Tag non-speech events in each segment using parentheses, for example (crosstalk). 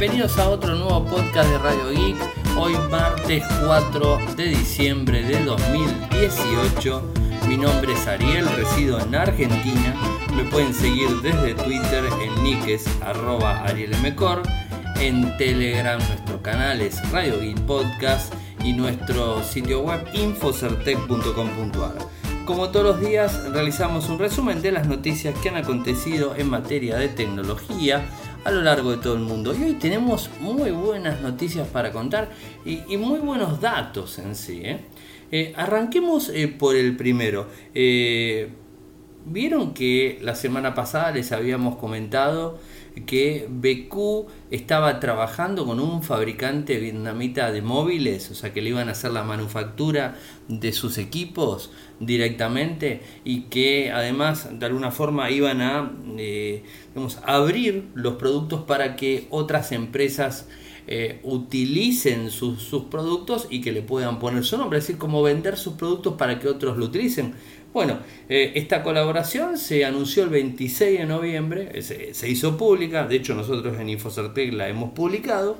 bienvenidos a otro nuevo podcast de Radio Geek. Hoy martes 4 de diciembre de 2018. Mi nombre es Ariel, resido en Argentina. Me pueden seguir desde Twitter en niques arroba arielmcor. En Telegram nuestro canal es Radio Geek Podcast y nuestro sitio web infocertec.com.ar. Como todos los días realizamos un resumen de las noticias que han acontecido en materia de tecnología a lo largo de todo el mundo. Y hoy tenemos muy buenas noticias para contar y, muy buenos datos en sí. ¿eh? Eh, arranquemos eh, por el primero. Vieron que la semana pasada les habíamos comentado que BQ estaba trabajando con un fabricante vietnamita de móviles, o sea que le iban a hacer la manufactura de sus equipos directamente y que además de alguna forma iban a eh, abrir los productos para que otras empresas eh, utilicen sus, sus, productos y que le puedan poner su nombre, es decir, como vender sus productos para que otros lo utilicen. Bueno, eh, esta colaboración se anunció el 26 de noviembre, eh, se, hizo pública, de hecho nosotros en Infocertec la hemos publicado,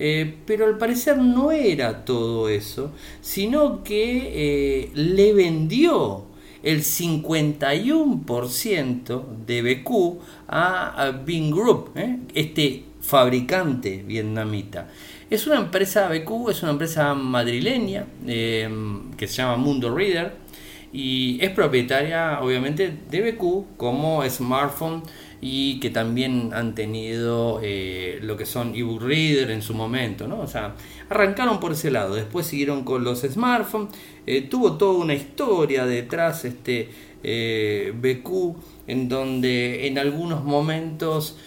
eh, pero al parecer no era todo eso, sino que le vendió el 51% de BQ a, a Bing Group, este fabricante vietnamita. Es una empresa, BQ es una empresa madrileña que se llama Mundo Reader, y es propietaria obviamente de BQ como smartphone y que también han tenido eh, lo que son ebook reader en su momento, ¿no? O sea, arrancaron por ese lado, después siguieron con los smartphones, eh, tuvo toda una historia detrás este eh, BQ en donde en algunos momentos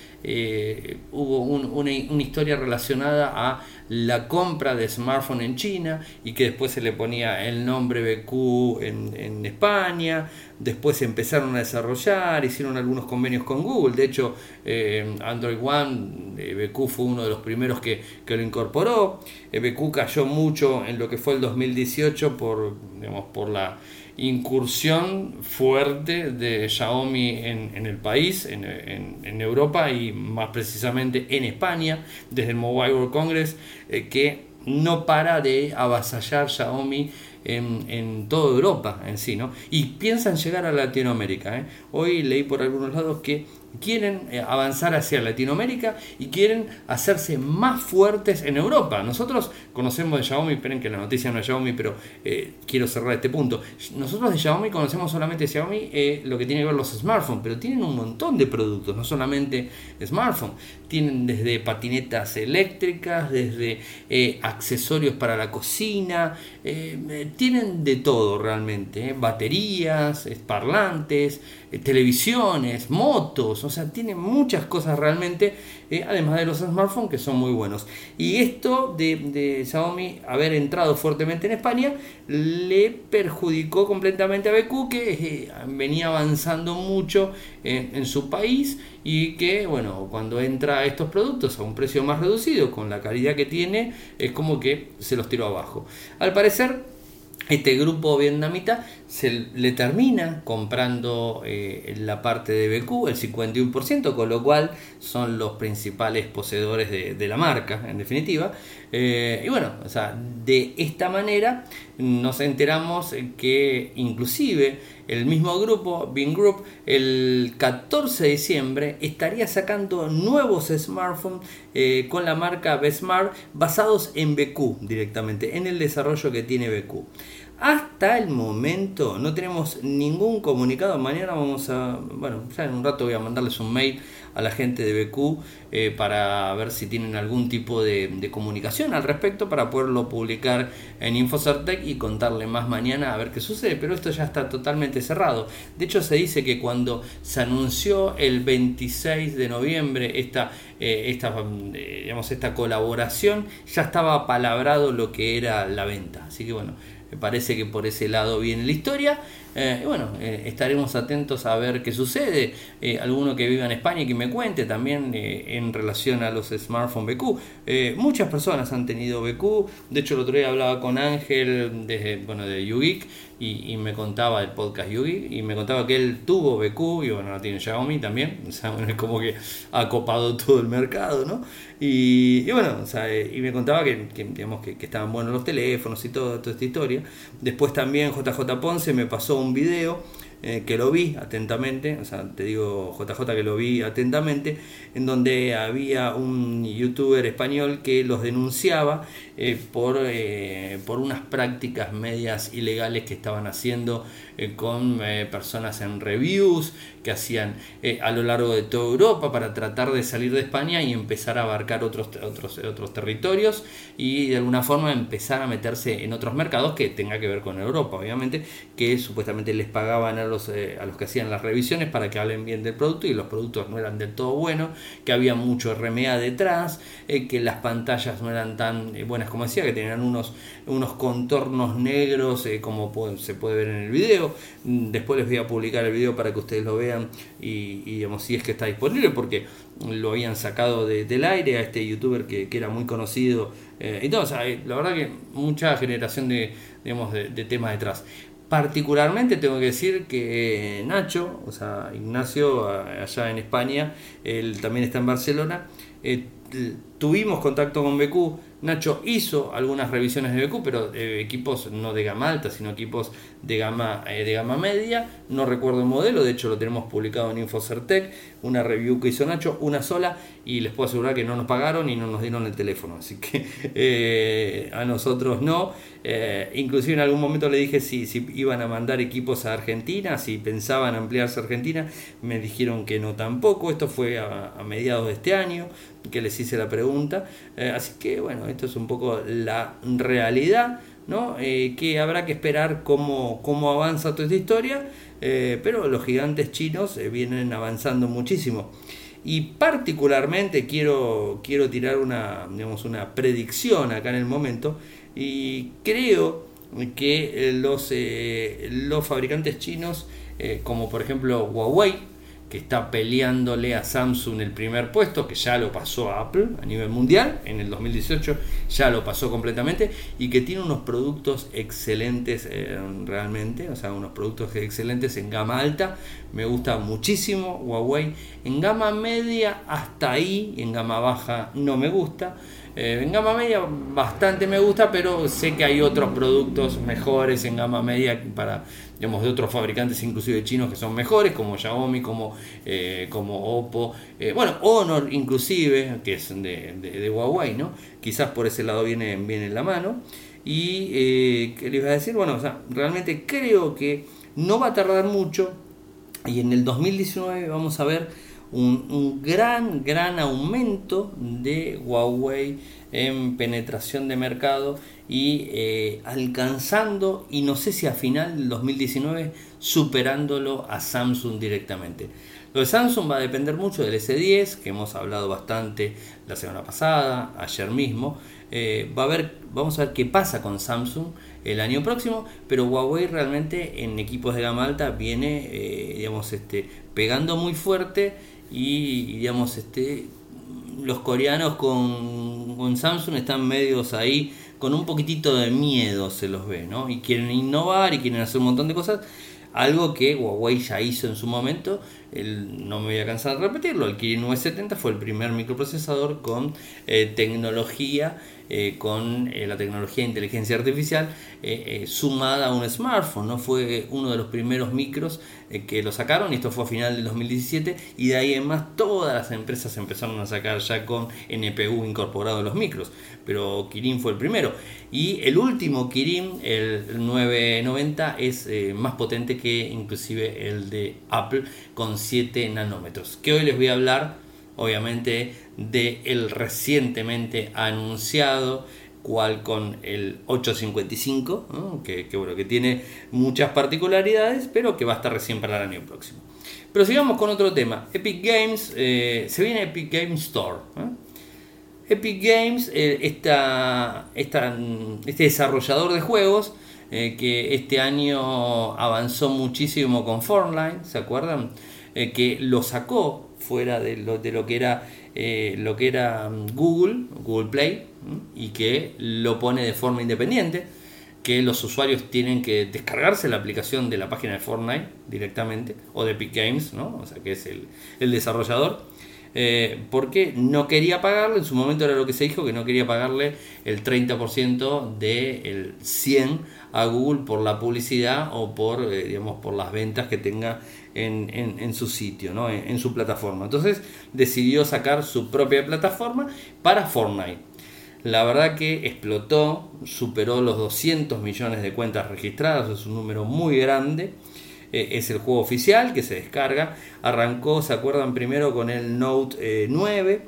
hubo una, historia relacionada a la compra de smartphone en China y que después se le ponía el nombre BQ en, España, después empezaron a desarrollar, hicieron algunos convenios con Google, de hecho eh, Android One, eh, BQ fue uno de los primeros que, que lo incorporó, BQ cayó mucho en lo que fue el 2018 por, digamos, por la incursión fuerte de Xiaomi en, el país, en, Europa y más precisamente en España, desde el Mobile World Congress, eh, que no para de avasallar Xiaomi en, toda Europa en sí, ¿no? Y piensan llegar a Latinoamérica. ¿eh? Hoy leí por algunos lados que quieren eh, avanzar hacia Latinoamérica y quieren hacerse más fuertes en Europa. Nosotros conocemos de Xiaomi, esperen que la noticia no es Xiaomi, pero eh, quiero cerrar este punto. Nosotros de Xiaomi conocemos solamente Xiaomi eh, lo que tiene que ver los smartphones, pero tienen un montón de productos, no solamente smartphones. Tienen desde patinetas eléctricas, desde accesorios para la cocina, tienen de todo realmente, baterías, parlantes, televisiones, motos o sea, tiene muchas cosas realmente, eh, además de los smartphones que son muy buenos. Y esto de, Xiaomi haber entrado fuertemente en España le perjudicó completamente a BQ, que eh, venía avanzando mucho en, su país y que, bueno, cuando entra estos productos a un precio más reducido, con la calidad que tiene, es como que se los tiró abajo. Al parecer, este grupo vietnamita se le termina comprando eh, la parte de BQ, el 51%, con lo cual son los principales poseedores de, la marca, en definitiva. Eh, y bueno, o sea, de esta manera nos enteramos que inclusive el mismo grupo, Bing Group, el 14 de diciembre estaría sacando nuevos smartphones eh, con la marca Besmart basados en BQ directamente, en el desarrollo que tiene BQ. Hasta el momento no tenemos ningún comunicado. Mañana vamos a, bueno, ya en un rato voy a mandarles un mail a la gente de BQ eh, para ver si tienen algún tipo de, comunicación al respecto para poderlo publicar en Infocertec y contarle más mañana a ver qué sucede. Pero esto ya está totalmente cerrado. De hecho, se dice que cuando se anunció el 26 de noviembre esta, eh, esta, eh, digamos, esta colaboración, ya estaba palabrado lo que era la venta. Así que bueno Me parece que por ese lado viene la historia. Eh, bueno, eh, estaremos atentos a ver qué sucede. Eh, alguno que viva en España y que me cuente también en relación a los smartphones BQ. muchas personas han tenido BQ. De hecho, el otro día hablaba con Ángel desde, bueno, de YouGeek y, me contaba el podcast Yugi y me contaba que él tuvo BQ y bueno, tiene Xiaomi también, (laughs) o sea, es como que ha copado todo el mercado, ¿no? Y, bueno, o sea, y me contaba que, digamos, que, que, estaban buenos los teléfonos y todo, toda esta historia. Después también JJ Ponce me pasó un video eh, que lo vi atentamente, o sea, te digo JJ que lo vi atentamente, en donde había un youtuber español que los denunciaba eh, por, eh, por unas prácticas medias ilegales que estaban haciendo con personas en reviews, que hacían a lo largo de toda Europa para tratar de salir de España y empezar a abarcar otros, otros, otros territorios y de alguna forma empezar a meterse en otros mercados que tenga que ver con Europa, obviamente, que supuestamente les pagaban a los, eh, a los que hacían las revisiones para que hablen bien del producto y los productos no eran del todo buenos, que había mucho RMA detrás, eh, que las pantallas no eran tan eh, buenas como decía, que tenían unos, unos contornos negros como se puede ver en el video. Mm, después les voy a publicar el video para que ustedes lo vean y, digamos, si es que está disponible, porque lo habían sacado del aire a este youtuber que, era muy conocido. y todo, la verdad que mucha generación de, digamos, de, temas detrás. Particularmente tengo que decir que Nacho, o sea, Ignacio, allá en España, él también está en Barcelona, eh, tuvimos contacto con BQ Nacho hizo algunas revisiones de BQ, pero equipos no de gama alta, sino equipos de gama, eh, de gama media. No recuerdo el modelo, de hecho lo tenemos publicado en Infocertec, una review que hizo Nacho, una sola, y les puedo asegurar que no nos pagaron y no nos dieron el teléfono, así que (laughs) eh, a nosotros no. Eh, inclusive en algún momento le dije si, si iban a mandar equipos a Argentina, si pensaban ampliarse a Argentina, me dijeron que no tampoco, esto fue a mediados de este año que les hice la pregunta, así que bueno, esto es un poco la realidad, ¿no? Eh, que habrá que esperar cómo, cómo avanza toda esta historia, eh, pero los gigantes chinos eh, vienen avanzando muchísimo. Y particularmente quiero, quiero tirar una, digamos, una predicción acá en el momento, y creo que los, los fabricantes chinos, como por ejemplo Huawei, que está peleándole a Samsung el primer puesto, que ya lo pasó a Apple a nivel mundial, en el 2018 ya lo pasó completamente, y que tiene unos productos excelentes eh, realmente, o sea, unos productos excelentes en gama alta, me gusta muchísimo Huawei, en gama media hasta ahí, en gama baja no me gusta, eh, en gama media bastante me gusta, pero sé que hay otros productos mejores en gama media para digamos, de otros fabricantes, inclusive chinos, que son mejores, como Xiaomi, como, eh, como Oppo, eh, bueno, Honor inclusive, que es de, Huawei, ¿no? Quizás por ese lado viene, viene en la mano. Y, ¿qué les iba a decir? Bueno, o sea, realmente creo que no va a tardar mucho y en el 2019 vamos a ver un, un gran, gran aumento de Huawei en penetración de mercado y eh, alcanzando, y no sé si a final del 2019, superándolo a Samsung directamente. Lo de Samsung va a depender mucho del S10, que hemos hablado bastante la semana pasada, ayer mismo. Eh, va a ver, vamos a ver qué pasa con Samsung el año próximo, pero Huawei realmente en equipos de gama alta viene, eh, digamos, este, pegando muy fuerte y, digamos, este, los coreanos con, con Samsung están medios ahí con un poquitito de miedo se los ve, ¿no? Y quieren innovar y quieren hacer un montón de cosas, algo que Huawei ya hizo en su momento, no me voy a cansar de repetirlo, el Kirin 970 fue el primer microprocesador con eh, tecnología eh, con eh, la tecnología de inteligencia artificial sumada a un smartphone. ¿no? Fue uno de los primeros micros que lo sacaron, y esto fue a final del 2017, y de ahí en más todas las empresas empezaron a sacar ya con NPU incorporado en los micros, pero Kirin fue el primero. Y el último Kirin, el 990, es más potente que inclusive el de Apple con 7 nanómetros, que hoy les voy a hablar obviamente de el recientemente anunciado cual con el 855, que, bueno, que tiene muchas particularidades, pero que va a estar recién para el año próximo. Pero sigamos con otro tema. Epic Games, eh, se viene Epic Games Store. Epic Games, eh, este desarrollador de juegos, eh, que este año avanzó muchísimo con Fortnite, ¿se acuerdan? Eh, que lo sacó fuera de lo, de lo que era eh, lo que era mm, Google, Google Play, y que lo pone de forma independiente, que los usuarios tienen que descargarse la aplicación de la página de Fortnite directamente, o de Epic Games, ¿no? o sea que es el, el desarrollador, eh, porque no quería pagarle, en su momento era lo que se dijo, que no quería pagarle el 30% del 100 a Google por la publicidad o por, digamos, por las ventas que tenga en, su sitio, ¿no? en, en, su plataforma. Entonces decidió sacar su propia plataforma para Fortnite. La verdad que explotó, superó los 200 millones de cuentas registradas, es un número muy grande. Eh, es el juego oficial que se descarga. Arrancó, ¿se acuerdan? Primero con el Note 9 eh,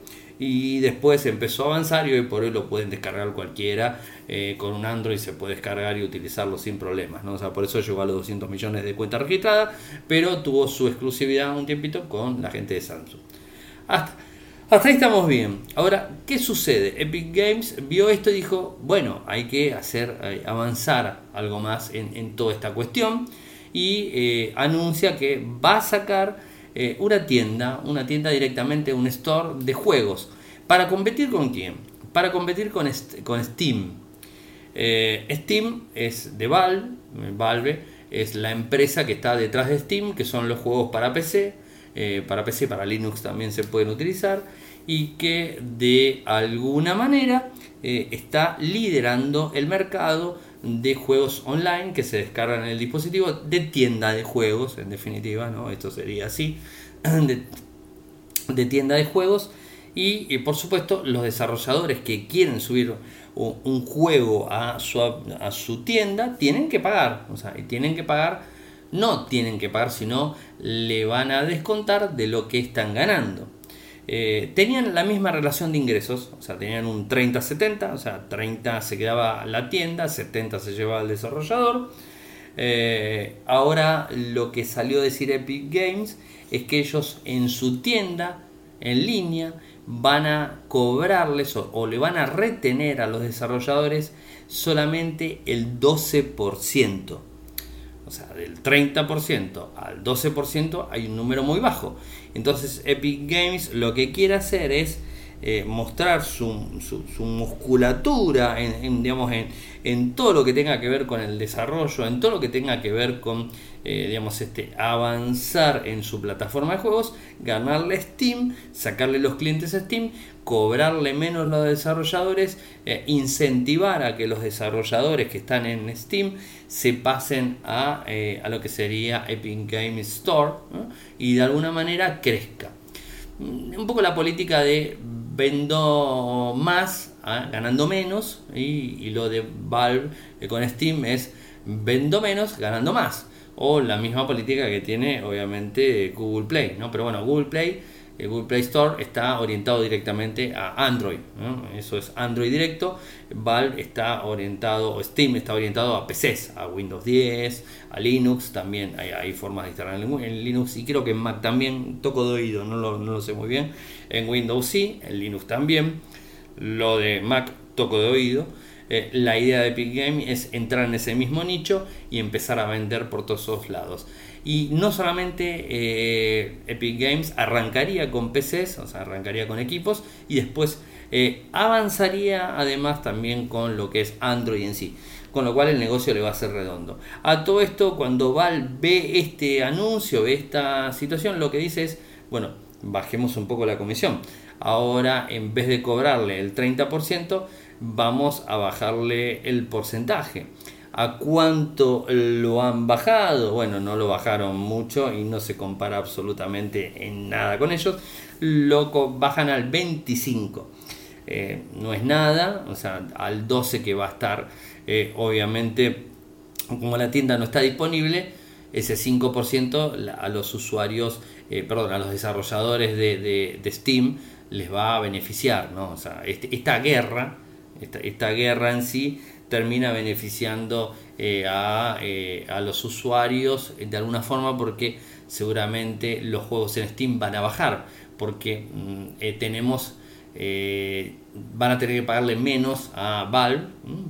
y después empezó a avanzar y hoy por hoy lo pueden descargar cualquiera. Eh, con un Android se puede descargar y utilizarlo sin problemas. ¿no? O sea, por eso llegó a los 200 millones de cuentas registradas, pero tuvo su exclusividad un tiempito con la gente de Samsung. Hasta, hasta ahí estamos bien. Ahora, ¿qué sucede? Epic Games vio esto y dijo, bueno, hay que hacer avanzar algo más en, en toda esta cuestión y eh, anuncia que va a sacar eh, una tienda, una tienda directamente, un store de juegos. ¿Para competir con quién? Para competir con, con Steam. Eh, Steam es de Valve, Valve es la empresa que está detrás de Steam, que son los juegos para PC, para PC, para Linux también se pueden utilizar, y que de alguna manera está liderando el mercado de juegos online que se descargan en el dispositivo, de tienda de juegos, en definitiva, ¿no? Esto sería así, (clears throat) de, tienda de juegos. Y, por supuesto los desarrolladores que quieren subir un, juego a su, a su tienda tienen que pagar. O sea, tienen que pagar, no tienen que pagar, sino le van a descontar de lo que están ganando. Eh, tenían la misma relación de ingresos, o sea, tenían un 30-70, o sea, 30 se quedaba la tienda, 70 se llevaba el desarrollador. Eh, ahora lo que salió a decir Epic Games es que ellos en su tienda, en línea, van a cobrarles o le van a retener a los desarrolladores solamente el 12%. O sea, del 30% al 12% hay un número muy bajo. Entonces Epic Games lo que quiere hacer es eh, mostrar su, musculatura digamos, en, todo lo que tenga que ver con el desarrollo, en todo lo que tenga que ver con eh, digamos, este, avanzar en su plataforma de juegos, ganarle Steam, sacarle los clientes a Steam, cobrarle menos los desarrolladores, eh, incentivar a que los desarrolladores que están en Steam se pasen a, a lo que sería Epic Games Store y de alguna manera crezca. Un poco la política de vendo más ¿ah? ganando menos y, lo de Valve eh, con Steam es vendo menos ganando más o la misma política que tiene obviamente Google Play no pero bueno Google Play el Google Play Store está orientado directamente a Android, eso es Android directo. Valve está orientado, o Steam está orientado a PCs, a Windows 10, a Linux, también hay, formas de instalar en, Linux y creo que en Mac también, toco de oído, no lo, no lo sé muy bien. En Windows sí, en Linux también. Lo de Mac toco de oído. Eh, la idea de Epic Games es entrar en ese mismo nicho y empezar a vender por todos los lados. Y no solamente eh, Epic Games arrancaría con PCs, o sea, arrancaría con equipos y después eh, avanzaría además también con lo que es Android en sí. Con lo cual el negocio le va a ser redondo. A todo esto, cuando Val ve este anuncio, ve esta situación, lo que dice es, bueno, bajemos un poco la comisión. Ahora, en vez de cobrarle el 30%, vamos a bajarle el porcentaje. ¿A cuánto lo han bajado? Bueno, no lo bajaron mucho y no se compara absolutamente en nada con ellos. Lo bajan al 25. Eh, no es nada, o sea, al 12 que va a estar, eh, obviamente, como la tienda no está disponible, ese 5% a los usuarios, eh, perdón, a los desarrolladores de, Steam les va a beneficiar, ¿no? O sea, este, esta guerra, esta, guerra en sí termina beneficiando eh, eh, a, los usuarios de alguna forma porque seguramente los juegos en Steam van a bajar porque mm, eh, tenemos eh, van a tener que pagarle menos a Valve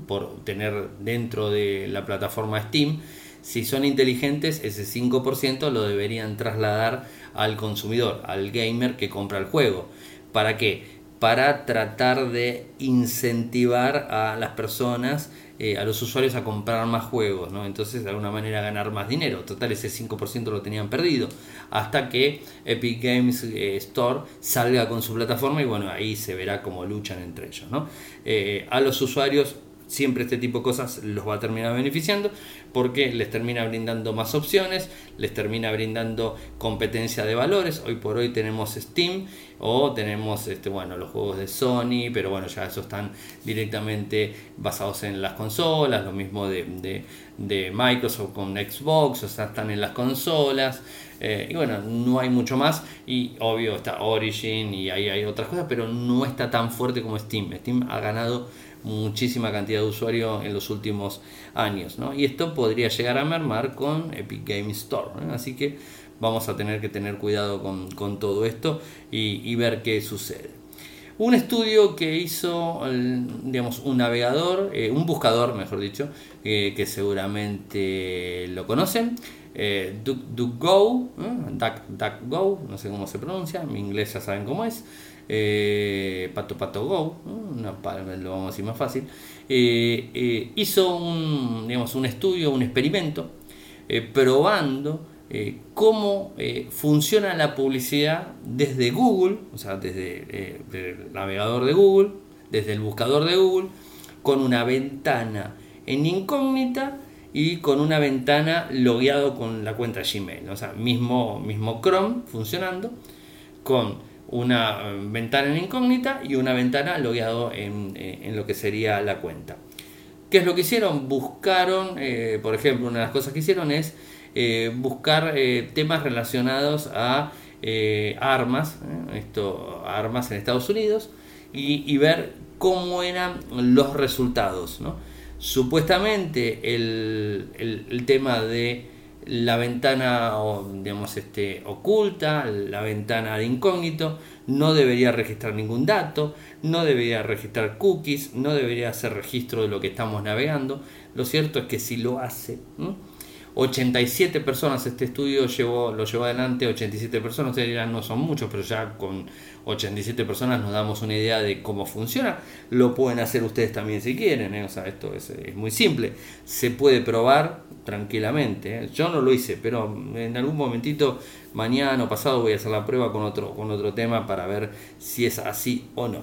por tener dentro de la plataforma Steam. Si son inteligentes, ese 5% lo deberían trasladar al consumidor, al gamer que compra el juego. ¿Para qué? Para tratar de incentivar a las personas eh, a los usuarios a comprar más juegos, ¿no? Entonces de alguna manera ganar más dinero. Total, ese 5% lo tenían perdido. Hasta que Epic Games eh, Store salga con su plataforma y bueno, ahí se verá cómo luchan entre ellos, ¿no? Eh, a los usuarios siempre este tipo de cosas los va a terminar beneficiando porque les termina brindando más opciones, les termina brindando competencia de valores. Hoy por hoy tenemos Steam o tenemos este, bueno, los juegos de Sony, pero bueno, ya esos están directamente basados en las consolas, lo mismo de, de, Microsoft con Xbox, o sea, están en las consolas. Eh, y bueno, no hay mucho más. Y obvio está Origin y ahí hay otras cosas, pero no está tan fuerte como Steam. Steam ha ganado muchísima cantidad de usuarios en los últimos años. ¿no? Y esto podría llegar a mermar con Epic Games Store. Así que vamos a tener que tener cuidado con, todo esto y, ver qué sucede. Un estudio que hizo, digamos, un navegador, eh, un buscador, mejor dicho, eh, que seguramente lo conocen, eh, DuckGo, DuckGo, no sé cómo se pronuncia, mi inglés ya saben cómo es, eh, Pato Pato Go, lo vamos a decir más fácil, eh, eh, hizo un, digamos, un estudio, un experimento, probando cómo funciona la publicidad desde Google, o sea, desde el navegador de Google, desde el buscador de Google, con una ventana en incógnita y con una ventana logueado con la cuenta Gmail, o sea, mismo, mismo Chrome funcionando, con una eh, ventana en incógnita y una ventana logueado en, eh, en, lo que sería la cuenta. ¿Qué es lo que hicieron? Buscaron, eh, por ejemplo, una de las cosas que hicieron es buscar temas relacionados a armas, esto, armas en Estados Unidos, y, ver cómo eran los resultados. Supuestamente el, el tema de la ventana digamos, este, oculta, la ventana de incógnito, no debería registrar ningún dato, no debería registrar cookies, no debería hacer registro de lo que estamos navegando. Lo cierto es que si lo hace, 87 personas, este estudio llevó, lo llevó adelante, 87 personas, ustedes dirán no son muchos, pero ya con 87 personas nos damos una idea de cómo funciona. Lo pueden hacer ustedes también si quieren, ¿eh? o sea, esto es, muy simple. Se puede probar tranquilamente. ¿eh? Yo no lo hice, pero en algún momentito, mañana o pasado, voy a hacer la prueba con otro, con otro tema para ver si es así o no.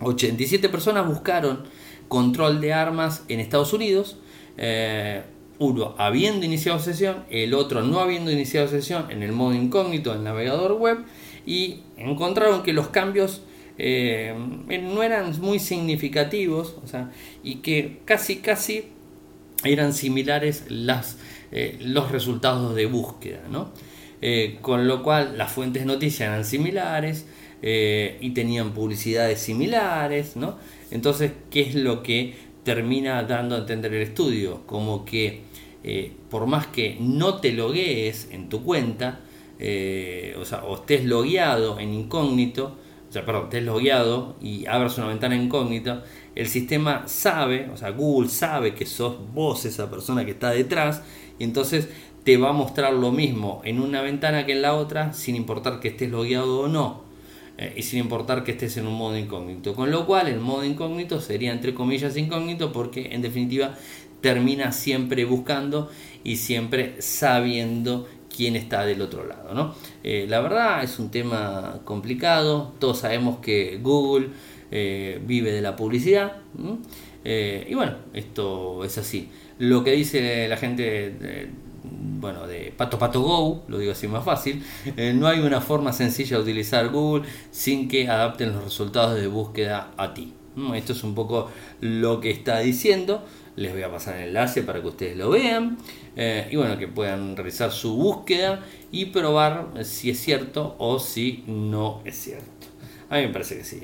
87 personas buscaron control de armas en Estados Unidos. Eh, uno habiendo iniciado sesión, el otro no habiendo iniciado sesión en el modo incógnito del navegador web y encontraron que los cambios eh, no eran muy significativos o sea, y que casi casi eran similares las, eh, los resultados de búsqueda. ¿no? Eh, con lo cual las fuentes de noticias eran similares y tenían publicidades similares. ¿no? Entonces, ¿qué es lo que termina dando a entender el estudio? Como que eh, por más que no te loguees en tu cuenta, eh, o sea, o estés logueado en incógnito, o sea, perdón, estés logueado y abras una ventana incógnita, el sistema sabe, o sea, Google sabe que sos vos esa persona que está detrás, y entonces te va a mostrar lo mismo en una ventana que en la otra, sin importar que estés logueado o no. Eh, y sin importar que estés en un modo incógnito. Con lo cual el modo incógnito sería entre comillas incógnito porque en definitiva termina siempre buscando y siempre sabiendo quién está del otro lado. ¿no? Eh, la verdad es un tema complicado, todos sabemos que Google eh, vive de la publicidad eh, y bueno, esto es así. Lo que dice la gente... bueno, de Pato Pato Go, lo digo así más fácil, no hay una forma sencilla de utilizar Google sin que adapten los resultados de búsqueda a ti. Esto es un poco lo que está diciendo les voy a pasar el enlace para que ustedes lo vean eh, y bueno, que puedan realizar su búsqueda y probar si es cierto o si no es cierto. A mí me parece que sí,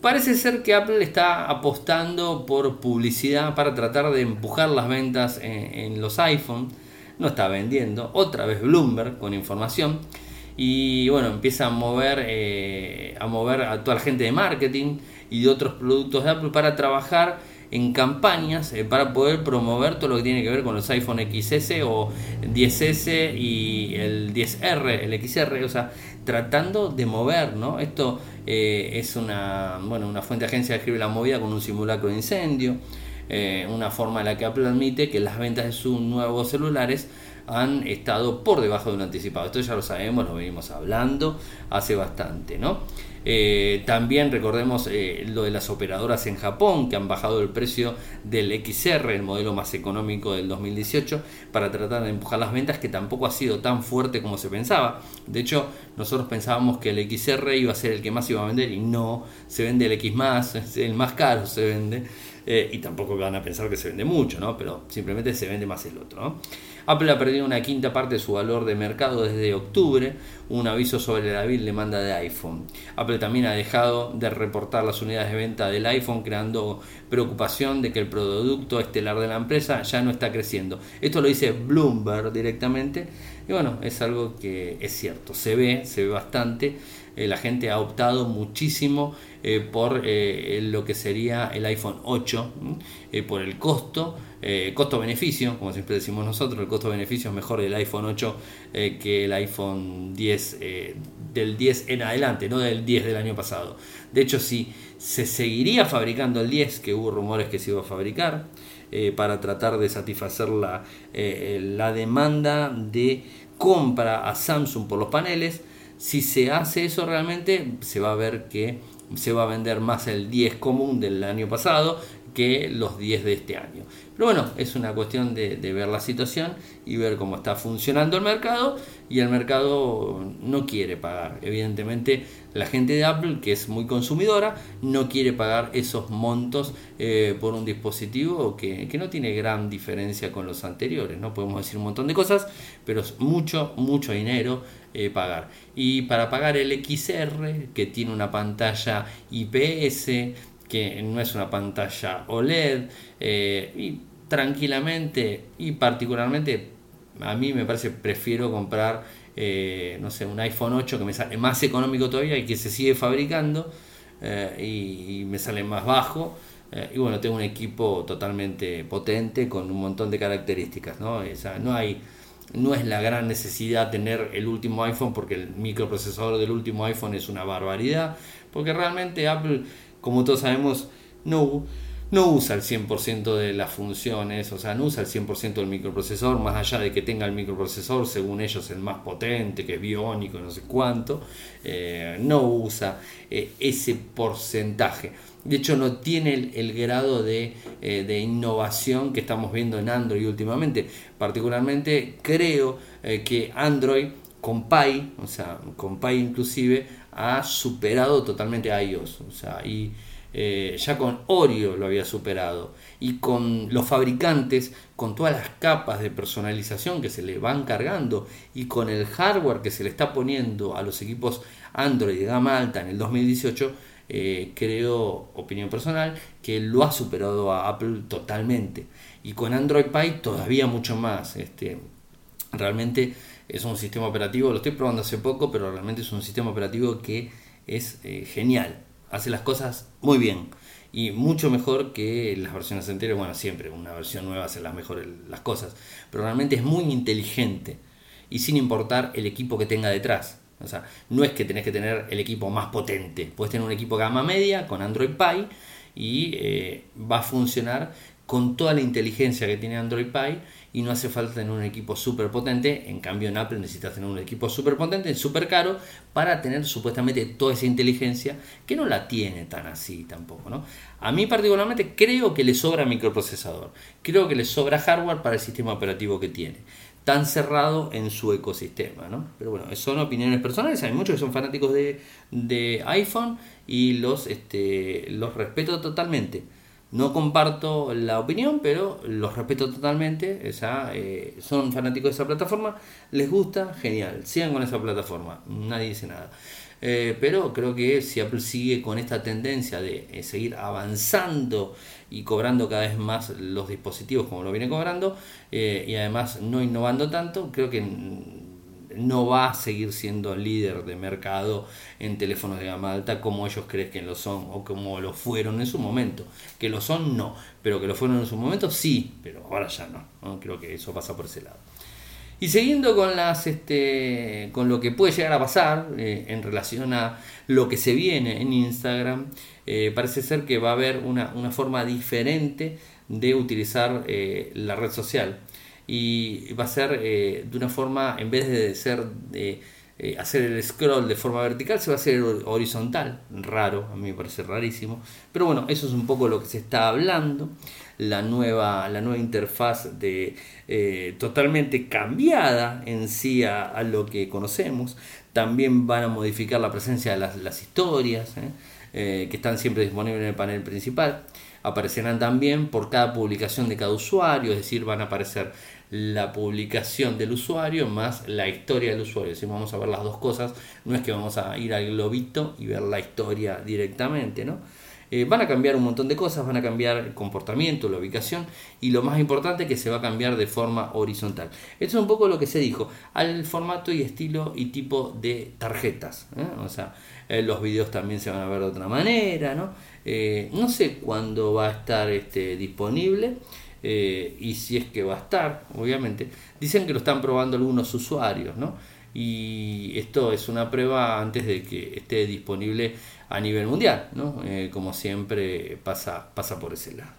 Parece ser que Apple está apostando por publicidad para tratar de empujar las ventas en, en los iPhone. No está vendiendo. Otra vez Bloomberg con información. y bueno, empieza a mover, eh, a mover a toda la gente de marketing y de otros productos de Apple para trabajar en campañas eh, para poder promover todo lo que tiene que ver con los iPhone XS o 10S y el 10R, el XR, o sea, tratando de mover, ¿no? Esto eh, es una, bueno, una fuente de agencia de escribe la movida con un simulacro de incendio, eh, una forma en la que Apple admite que las ventas de sus nuevos celulares han estado por debajo de un anticipado. Esto ya lo sabemos, lo venimos hablando hace bastante, ¿no? Eh, también recordemos eh, lo de las operadoras en Japón que han bajado el precio del XR, el modelo más económico del 2018, para tratar de empujar las ventas, que tampoco ha sido tan fuerte como se pensaba. De hecho, nosotros pensábamos que el XR iba a ser el que más iba a vender y no, se vende el X más, (laughs) el más caro se vende. Eh, y tampoco van a pensar que se vende mucho, ¿no? Pero simplemente se vende más el otro. Apple ha perdido una quinta parte de su valor de mercado desde octubre, un aviso sobre la vil demanda de iPhone. Apple también ha dejado de reportar las unidades de venta del iPhone, creando preocupación de que el producto estelar de la empresa ya no está creciendo. Esto lo dice Bloomberg directamente y bueno, es algo que es cierto, se ve, se ve bastante. Eh, la gente ha optado muchísimo eh, por eh, lo que sería el iPhone 8, por el costo, costo-beneficio, como siempre decimos nosotros, el costo-beneficio es mejor del iPhone 8 que el iPhone 10 del 10 en adelante, no del 10 del año pasado. De hecho, si se seguiría fabricando el 10, que hubo rumores que se iba a fabricar, para tratar de satisfacer la, la demanda de compra a Samsung por los paneles, si se hace eso realmente, se va a ver que se va a vender más el 10 común del año pasado que los 10 de este año. Pero bueno, es una cuestión de, ver la situación y ver cómo está funcionando el mercado y el mercado no quiere pagar. Evidentemente la gente de Apple, que es muy consumidora, no quiere pagar esos montos eh, por un dispositivo que, no tiene gran diferencia con los anteriores. No podemos decir un montón de cosas, pero es mucho, mucho dinero eh, pagar. Y para pagar el XR, que tiene una pantalla IPS, que no es una pantalla OLED, eh, y tranquilamente y particularmente a mí me parece prefiero comprar eh, no sé un iPhone 8 que me sale más económico todavía y que se sigue fabricando eh, y, me sale más bajo y bueno tengo un equipo totalmente potente con un montón de características no no hay no es la gran necesidad tener el último iPhone porque el microprocesador del último iPhone es una barbaridad porque realmente Apple como todos sabemos no no usa el 100% de las funciones, o sea, no usa el 100% del microprocesor, más allá de que tenga el microprocesor, según ellos, el más potente, que es biónico, no sé cuánto, eh, no usa eh, ese porcentaje. De hecho, no tiene el, grado de, eh, de, innovación que estamos viendo en Android últimamente. Particularmente, creo que Android con Pi, o sea, con Pi inclusive, ha superado totalmente a iOS. O sea, y eh, ya con Oreo lo había superado y con los fabricantes, con todas las capas de personalización que se le van cargando y con el hardware que se le está poniendo a los equipos Android de gama alta en el 2018, eh, creo, opinión personal, que lo ha superado a Apple totalmente. Y con Android Pie todavía mucho más. Este, realmente es un sistema operativo, lo estoy probando hace poco, pero realmente es un sistema operativo que es eh, genial hace las cosas muy bien y mucho mejor que las versiones anteriores. Bueno, siempre una versión nueva hace las mejores las cosas, pero realmente es muy inteligente y sin importar el equipo que tenga detrás. O sea, no es que tenés que tener el equipo más potente, puedes tener un equipo gama media con Android Pie y eh, va a funcionar con toda la inteligencia que tiene Android Pie y no hace falta tener un equipo súper potente. En cambio, en Apple necesitas tener un equipo súper potente, súper caro, para tener supuestamente toda esa inteligencia que no la tiene tan así tampoco. ¿no? A mí, particularmente, creo que le sobra microprocesador, creo que le sobra hardware para el sistema operativo que tiene. Tan cerrado en su ecosistema, ¿no? Pero bueno, son opiniones personales. Hay muchos que son fanáticos de, iPhone y los, este, los respeto totalmente no comparto la opinión, pero los respeto totalmente. Esa, eh, son fanáticos de esa plataforma, les gusta, genial, sigan con esa plataforma, nadie dice nada. Eh, pero creo que si Apple sigue con esta tendencia de eh, seguir avanzando y cobrando cada vez más los dispositivos como lo viene cobrando, y además no innovando tanto, creo que no va a seguir siendo líder de mercado en teléfonos de gama alta como ellos creen que lo son o como lo fueron en su momento. Que lo son, no, pero que lo fueron en su momento, sí, pero ahora ya no. Creo que eso pasa por ese lado. Y siguiendo con las este, con lo que puede llegar a pasar eh, en relación a lo que se viene en Instagram, eh, parece ser que va a haber una, una forma diferente de utilizar eh, la red social. Y va a ser de una forma, en vez de ser de hacer el scroll de forma vertical, se va a hacer horizontal. Raro, a mí me parece rarísimo. Pero bueno, eso es un poco lo que se está hablando la nueva, la nueva interfaz de, eh, totalmente cambiada en sí a, lo que conocemos. También van a modificar la presencia de las, historias, ¿eh? Eh, que están siempre disponibles en el panel principal. Aparecerán también por cada publicación de cada usuario, es decir, van a aparecer la publicación del usuario más la historia del usuario. Si vamos a ver las dos cosas, no es que vamos a ir al globito y ver la historia directamente, ¿no? Eh, van a cambiar un montón de cosas, van a cambiar el comportamiento, la ubicación y lo más importante que se va a cambiar de forma horizontal. Esto es un poco lo que se dijo al formato y estilo y tipo de tarjetas. ¿eh? O sea, eh, los videos también se van a ver de otra manera, ¿no? no sé cuándo va a estar este, disponible. Y si es que va a estar, obviamente, dicen que lo están probando algunos usuarios, ¿no? Y esto es una prueba antes de que esté disponible a nivel mundial, ¿no? Eh, como siempre pasa, pasa por ese lado.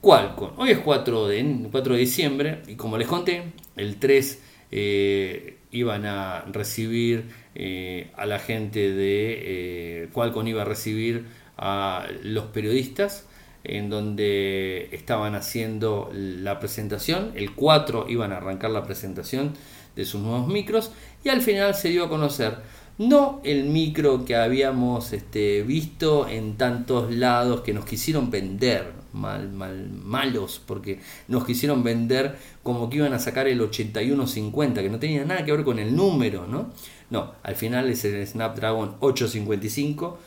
Qualcomm, hoy es 4 de, 4 de diciembre y como les conté, el 3 eh, iban a recibir eh, a la gente de Qualcomm iba a recibir a los periodistas en donde estaban haciendo la presentación, el 4 iban a arrancar la presentación de sus nuevos micros y al final se dio a conocer no el micro que habíamos este, visto en tantos lados que nos quisieron vender, mal, mal, malos, porque nos quisieron vender como que iban a sacar el 8150, que no tenía nada que ver con el número, ¿no? No, al final es el Snapdragon 855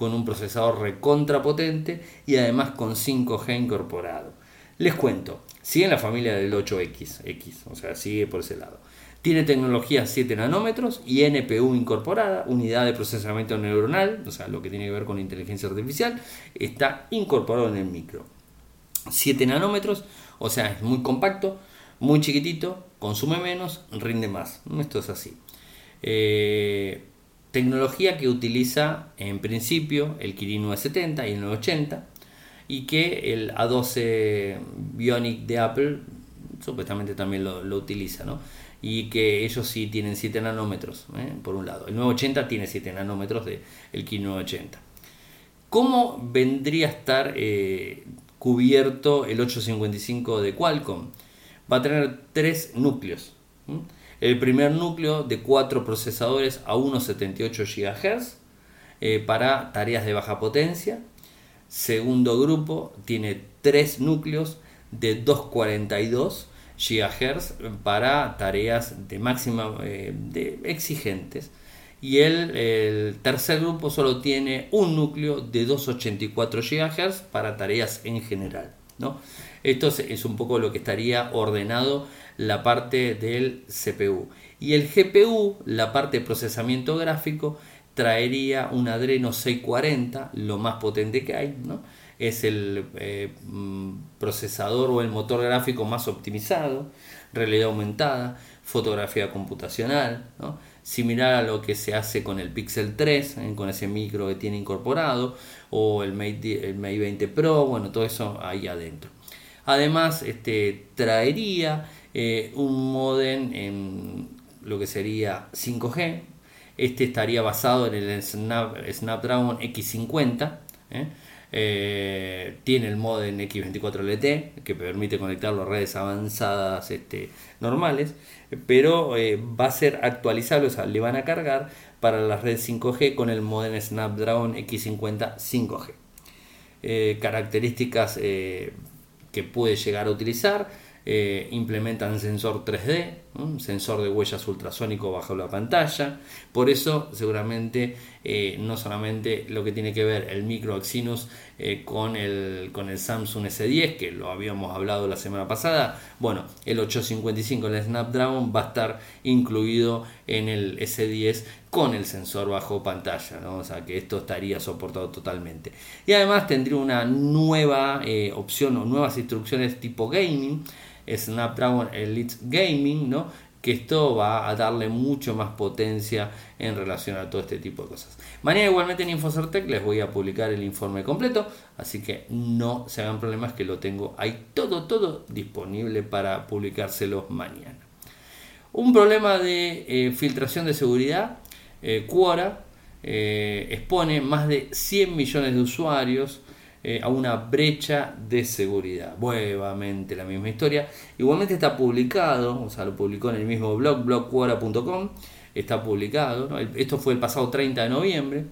con un procesador recontrapotente y además con 5G incorporado. Les cuento, sigue en la familia del 8X, X, o sea, sigue por ese lado. Tiene tecnología 7 nanómetros y NPU incorporada, unidad de procesamiento neuronal, o sea, lo que tiene que ver con inteligencia artificial, está incorporado en el micro. 7 nanómetros, o sea, es muy compacto, muy chiquitito, consume menos, rinde más. Esto es así. Eh, tecnología que utiliza en principio el Kirin 970 y el 980 y que el A12 Bionic de Apple supuestamente también lo, utiliza, ¿no? y que ellos sí tienen 7 nanómetros, ¿eh? por un lado. El 980 tiene 7 nanómetros del el Ki 980. ¿Cómo vendría a estar eh, cubierto el 855 de Qualcomm? Va a tener tres núcleos. El primer núcleo de cuatro procesadores a 1,78 GHz eh, para tareas de baja potencia. Segundo grupo tiene tres núcleos de 242 GHz para tareas de máxima eh, de exigentes. Y el, el, tercer grupo solo tiene un núcleo de 284 GHz para tareas en general. ¿no? Esto es un poco lo que estaría ordenado la parte del CPU. Y el GPU, la parte de procesamiento gráfico, traería un Adreno 640, lo más potente que hay, ¿no? es el eh, mm, procesador o el motor gráfico más optimizado, realidad aumentada, fotografía computacional, similar a lo que se hace con el Pixel 3, ¿eh? con ese micro que tiene incorporado, o el Mate, el Mate 20 Pro, bueno, todo eso ahí adentro. Además, este, traería eh, un modem en lo que sería 5G. Este estaría basado en el Snapdragon X50. Eh, tiene el modem X24LT que permite conectarlo a redes avanzadas este, normales, pero eh, va a ser actualizable, o sea, le van a cargar para la red 5G con el modem Snapdragon X50 5G. Eh, características que puede llegar a utilizar, implementan sensor 3D, sensor de huellas ultrasónico bajo la pantalla. Por eso, seguramente, eh, no solamente lo que tiene que ver el micro Exynos eh, con, el, con el Samsung S10, que lo habíamos hablado la semana pasada, bueno, el 855, el Snapdragon, va a estar incluido en el S10 con el sensor bajo pantalla, ¿no? o sea que esto estaría soportado totalmente. Y además tendría una nueva eh, opción o nuevas instrucciones tipo gaming Snapdragon Elite Gaming, ¿no? que esto va a darle mucho más potencia en relación a todo este tipo de cosas. Mañana igualmente en Infocertec les voy a publicar el informe completo, así que no se hagan problemas que lo tengo ahí todo, todo disponible para publicárselo mañana. Un problema de eh, filtración de seguridad, eh, Quora eh, expone más de 100 millones de usuarios eh, a una brecha de seguridad. Nuevamente la misma historia. Igualmente está publicado, o sea, lo publicó en el mismo blog, blogquora.com, está publicado. Esto fue el pasado 30 de noviembre,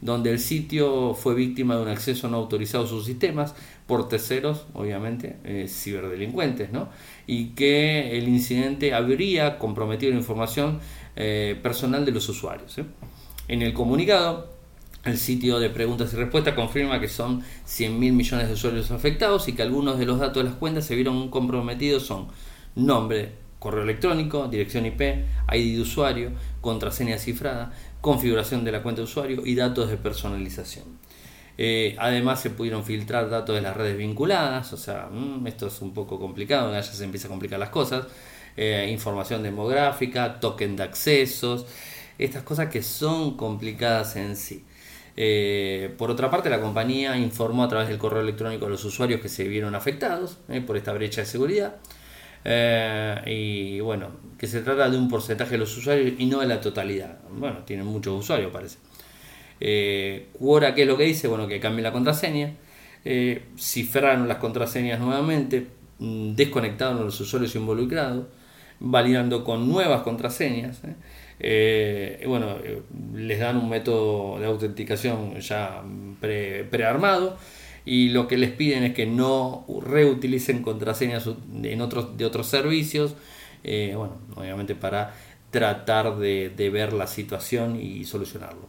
donde el sitio fue víctima de un acceso no autorizado a sus sistemas por terceros, obviamente, eh, ciberdelincuentes, ¿no? Y que el incidente habría comprometido la información eh, personal de los usuarios. En el comunicado, el sitio de preguntas y respuestas confirma que son 100 mil millones de usuarios afectados y que algunos de los datos de las cuentas se vieron comprometidos son nombre, correo electrónico, dirección IP, ID de usuario, contraseña cifrada, configuración de la cuenta de usuario y datos de personalización. Eh, además se pudieron filtrar datos de las redes vinculadas, o sea, mm, esto es un poco complicado, ya se empieza a complicar las cosas. Eh, información demográfica, token de accesos, estas cosas que son complicadas en sí. Eh, por otra parte, la compañía informó a través del correo electrónico a los usuarios que se vieron afectados eh, por esta brecha de seguridad. Eh, y bueno, que se trata de un porcentaje de los usuarios y no de la totalidad. Bueno, tienen muchos usuarios, parece. Quora, ¿qué es lo que dice? Bueno, que cambien la contraseña. cifraron las contraseñas nuevamente. Mm, desconectaron a los usuarios involucrados. Validando con nuevas contraseñas. Eh, bueno, eh, les dan un método de autenticación ya pre, prearmado y lo que les piden es que no reutilicen contraseñas en otros, de otros servicios, eh, bueno, obviamente para tratar de, ver la situación y solucionarlo.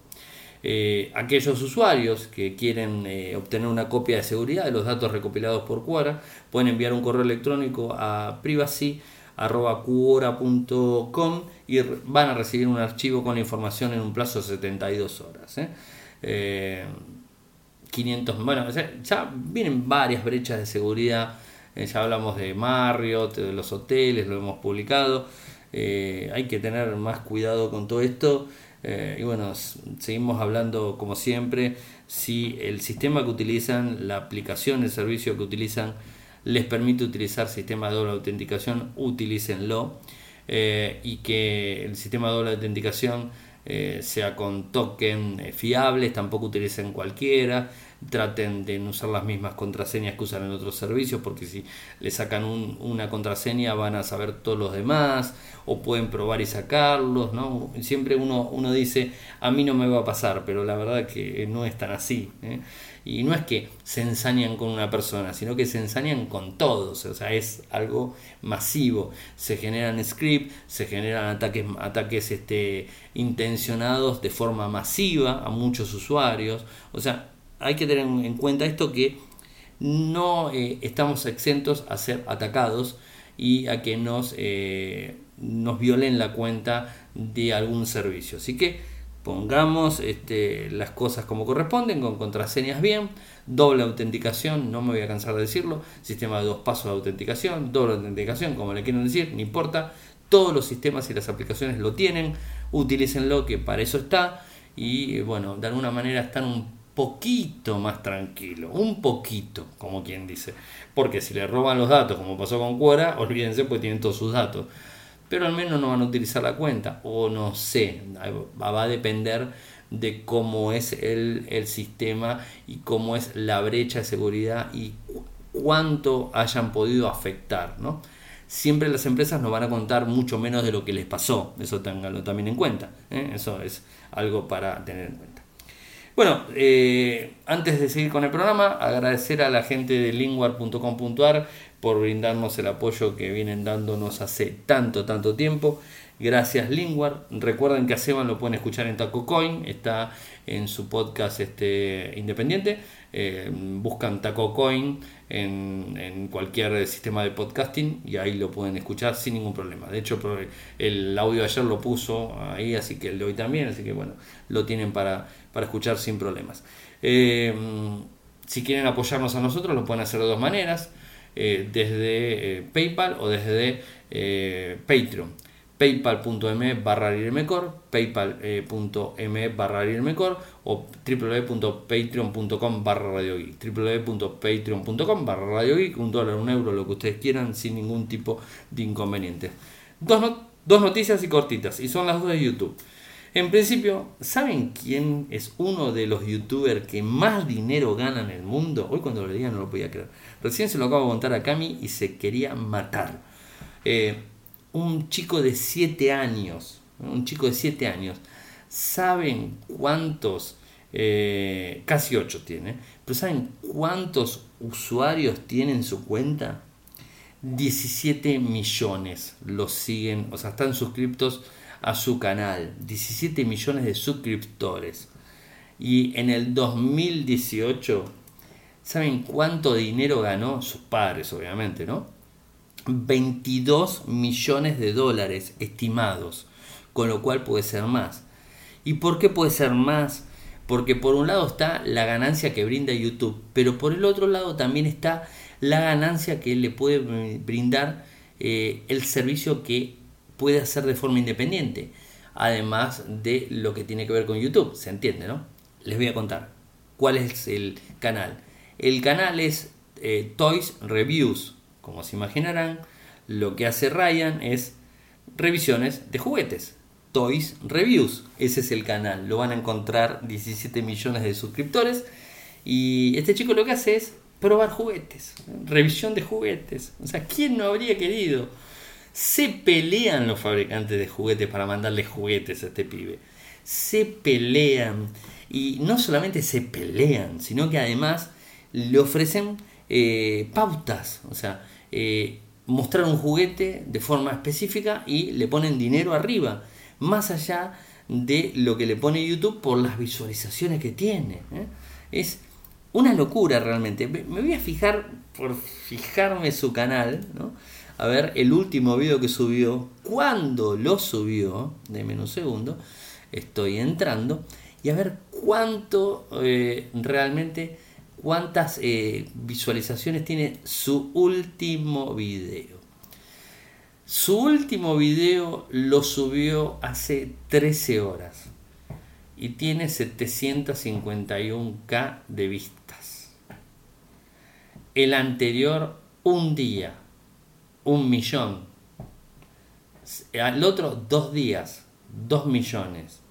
aquellos usuarios que quieren obtener una copia de seguridad de los datos recopilados por Quora pueden enviar un correo electrónico a privacy arroba quora.com y van a recibir un archivo con la información en un plazo de 72 horas. 500, ¿eh? Eh, bueno, ya vienen varias brechas de seguridad, eh, ya hablamos de Marriott, de los hoteles, lo hemos publicado, hay que tener más cuidado con todo esto. y bueno, seguimos hablando como siempre, si el sistema que utilizan, la aplicación, el servicio que utilizan, les permite utilizar sistema de doble autenticación, utilícenlo. Eh, y que el sistema de doble autenticación eh, sea con token eh, fiables, tampoco utilicen cualquiera, traten de no usar las mismas contraseñas que usan en otros servicios, porque si le sacan una contraseña van a saber todos los demás, o pueden probar y sacarlos, ¿no? Siempre uno, uno dice, a mí no me va a pasar, pero la verdad que no es tan así. Y no es que se ensañan con una persona, sino que se ensañan con todos. O sea, es algo masivo. Se generan scripts, se generan ataques, ataques este, intencionados de forma masiva a muchos usuarios. O sea, hay que tener en cuenta esto que no eh, estamos exentos a ser atacados y a que nos, eh, nos violen la cuenta de algún servicio. Así que pongamos este, las cosas como corresponden, con contraseñas bien, doble autenticación, no me voy a cansar de decirlo, sistema de dos pasos de autenticación, doble autenticación, como le quieren decir, no importa, todos los sistemas y las aplicaciones lo tienen, utilícenlo que para eso está y bueno, de alguna manera están un poquito más tranquilos, un poquito, como quien dice, porque si le roban los datos, como pasó con Quora, olvídense, pues tienen todos sus datos pero al menos no van a utilizar la cuenta o no sé, va a depender de cómo es el, el sistema y cómo es la brecha de seguridad y cuánto hayan podido afectar, ¿no? Siempre las empresas nos van a contar mucho menos de lo que les pasó, eso tenganlo también en cuenta, ¿eh? eso es algo para tener en cuenta. Bueno, eh, antes de seguir con el programa, agradecer a la gente de linguar.com.ar por brindarnos el apoyo que vienen dándonos hace tanto, tanto tiempo. Gracias Lingwar. Recuerden que a Seban lo pueden escuchar en Taco Coin, está en su podcast este, independiente. Eh, buscan Taco Coin en, cualquier sistema de podcasting y ahí lo pueden escuchar sin ningún problema. De hecho, el audio de ayer lo puso ahí, así que el de hoy también, así que bueno, lo tienen para, para escuchar sin problemas. Eh, si quieren apoyarnos a nosotros, lo pueden hacer de dos maneras, eh, desde PayPal o desde Patreon paypal.me barra paypal.me barra o www.patreon.com barra radio www.patreon.com barra radio un dólar, un euro, lo que ustedes quieran sin ningún tipo de inconveniente. Dos, dos noticias y cortitas, y son las dos de YouTube. En principio, ¿saben quién es uno de los youtubers que más dinero gana en el mundo? Hoy cuando lo leía no lo podía creer. Recién se lo acabo de contar a Cami y se quería matar. Eh, un chico de 7 años, un chico de 7 años, ¿saben cuántos, eh, casi 8 tiene, pero ¿saben cuántos usuarios tiene en su cuenta? 17 millones los siguen, o sea, están suscriptos a su canal, 17 millones de suscriptores. Y en el 2018, ¿saben cuánto dinero ganó? Sus padres, obviamente, ¿no? 22 millones de dólares estimados, con lo cual puede ser más. ¿Y por qué puede ser más? Porque por un lado está la ganancia que brinda YouTube, pero por el otro lado también está la ganancia que le puede brindar eh, el servicio que puede hacer de forma independiente, además de lo que tiene que ver con YouTube, ¿se entiende, no? Les voy a contar cuál es el canal. El canal es eh, Toys Reviews, como se imaginarán, lo que hace Ryan es revisiones de juguetes. Toys Reviews, ese es el canal. Lo van a encontrar 17 millones de suscriptores. Y este chico lo que hace es probar juguetes, revisión de juguetes. O sea, ¿quién no habría querido? Se pelean los fabricantes de juguetes para mandarle juguetes a este pibe. Se pelean. Y no solamente se pelean, sino que además le ofrecen eh, pautas. O sea, eh, mostrar un juguete de forma específica y le ponen dinero arriba, más allá de lo que le pone YouTube por las visualizaciones que tiene. ¿eh? Es una locura realmente. Me voy a fijar, por fijarme su canal, a ver el último video que subió, cuándo lo subió, de menos segundo, estoy entrando, y a ver cuánto eh, realmente cuántas eh, visualizaciones tiene su último video. Su último video lo subió hace 13 horas y tiene 751k de vistas. El anterior, un día, un millón. Al otro, dos días, dos millones.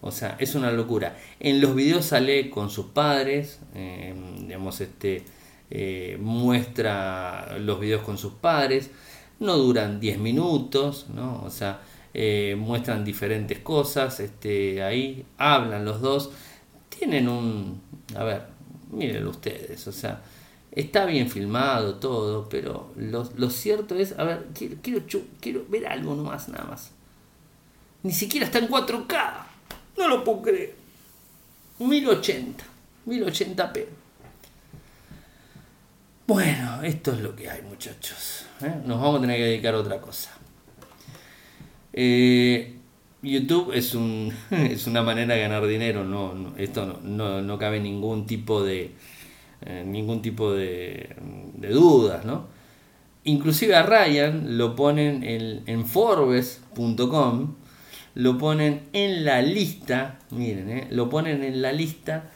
O sea, es una locura. En los videos sale con sus padres, eh, digamos, este, eh, muestra los videos con sus padres, no duran 10 minutos, ¿no? O sea, eh, muestran diferentes cosas, este, ahí hablan los dos, tienen un, a ver, miren ustedes, o sea, está bien filmado todo, pero lo, cierto es, a ver, quiero, ver algo nomás, nada más. Ni siquiera está en 4K. No lo puedo creer. 1080. 1080p. Bueno, esto es lo que hay, muchachos. ¿eh? Nos vamos a tener que dedicar a otra cosa. Eh, YouTube es, un, (laughs) es una manera de ganar dinero. No, esto no, cabe ningún tipo de eh, ningún tipo de, dudas, ¿no? Inclusive a Ryan lo ponen en, en Forbes.com lo ponen en la lista, miren, eh, lo ponen en la lista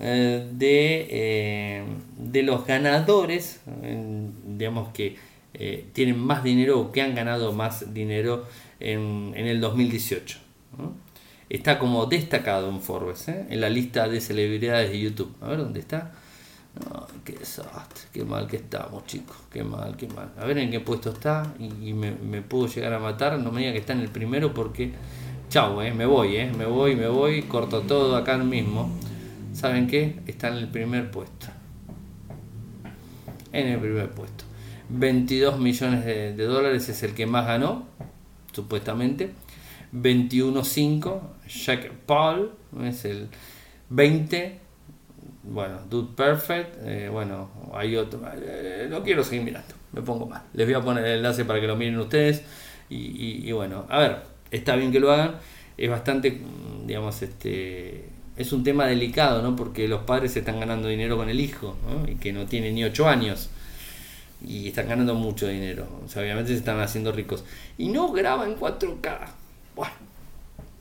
eh, de, de, los ganadores, digamos que tienen más dinero o que han ganado más dinero en, el 2018. Está como destacado en Forbes, en la lista de celebridades de YouTube. A ver dónde está. Qué desastre, qué mal que estamos, chicos, qué mal, qué mal. A ver en qué puesto está y, me, me, puedo llegar a matar. No me diga que está en el primero porque Chau, eh, me voy, eh, me voy, me voy, corto todo acá mismo. ¿Saben qué? Está en el primer puesto. En el primer puesto. 22 millones de, dólares es el que más ganó, supuestamente. 21.5, Jack Paul es el 20. Bueno, Dude Perfect. Eh, bueno, hay otro. Eh, no quiero seguir mirando, me pongo mal. Les voy a poner el enlace para que lo miren ustedes. Y, bueno, a ver, está bien que lo hagan. Es bastante, digamos, este. Es un tema delicado, ¿no? Porque los padres están ganando dinero con el hijo, Y que no tiene ni 8 años y están ganando mucho dinero. O sea, obviamente se están haciendo ricos. Y no graba en 4K. Bueno,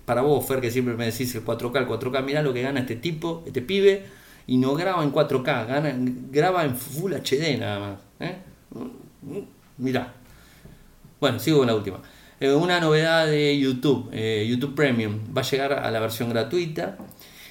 para vos, Fer, que siempre me decís el 4K, el 4K, mirá lo que gana este tipo, este pibe, y no graba en 4K, gana, graba en Full HD nada más. ¿eh? Mirá. Bueno, sigo con la última. Eh, una novedad de YouTube, eh, YouTube Premium, va a llegar a la versión gratuita.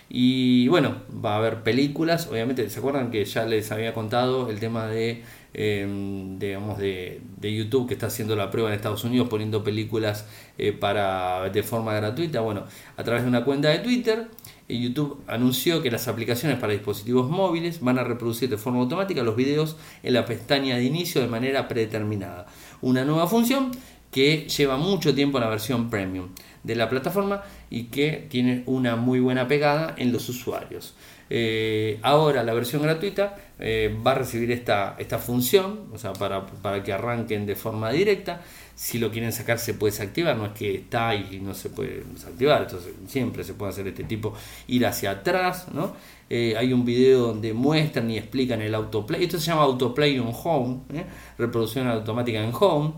Y bueno, va a haber películas, obviamente, ¿se acuerdan que ya les había contado el tema de Em, digamos, de, YouTube que está haciendo la prueba en Estados Unidos poniendo películas eh, para, de forma gratuita. Bueno, a través de una cuenta de Twitter, YouTube anunció que las aplicaciones para dispositivos móviles van a reproducir de forma automática los videos en la pestaña de inicio de manera predeterminada. Una nueva función que lleva mucho tiempo en la versión premium de la plataforma y que tiene una muy buena pegada en los usuarios. Eh, ahora la versión gratuita eh, va a recibir esta, esta función, o sea, para, para, que arranquen de forma directa. Si lo quieren sacar se puede desactivar, no es que está y no se puede desactivar, entonces siempre se puede hacer este tipo, ir hacia atrás, ¿no? Eh, hay un video donde muestran y explican el autoplay, esto se llama autoplay on home, reproducción automática en home,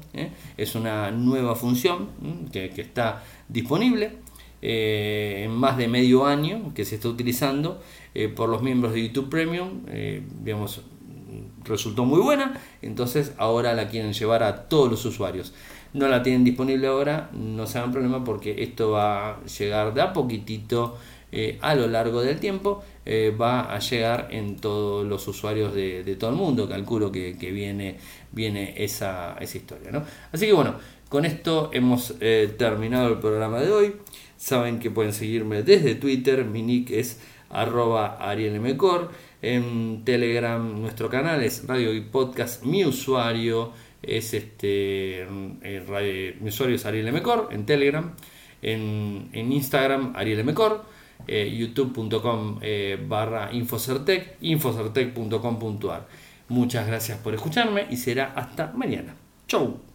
es una nueva función que, que, está disponible en más de medio año que se está utilizando eh, por los miembros de YouTube Premium, eh, digamos, resultó muy buena, entonces ahora la quieren llevar a todos los usuarios. No la tienen disponible ahora, no se hagan problema porque esto va a llegar de a poquitito eh, a lo largo del tiempo, va a llegar en todos los usuarios de, todo el mundo, calculo que, viene, viene esa, esa historia. ¿no? Así que bueno, con esto hemos terminado el programa de hoy. Saben que pueden seguirme desde Twitter, mi nick es arroba arielmcor. En Telegram nuestro canal es Radio y Podcast. Mi usuario es este eh, mi usuario es Ariel en Telegram. En, Instagram Ariel eh, youtube.com eh, barra infocertec, infocertec.com.ar. Muchas gracias por escucharme y será hasta mañana. Chau.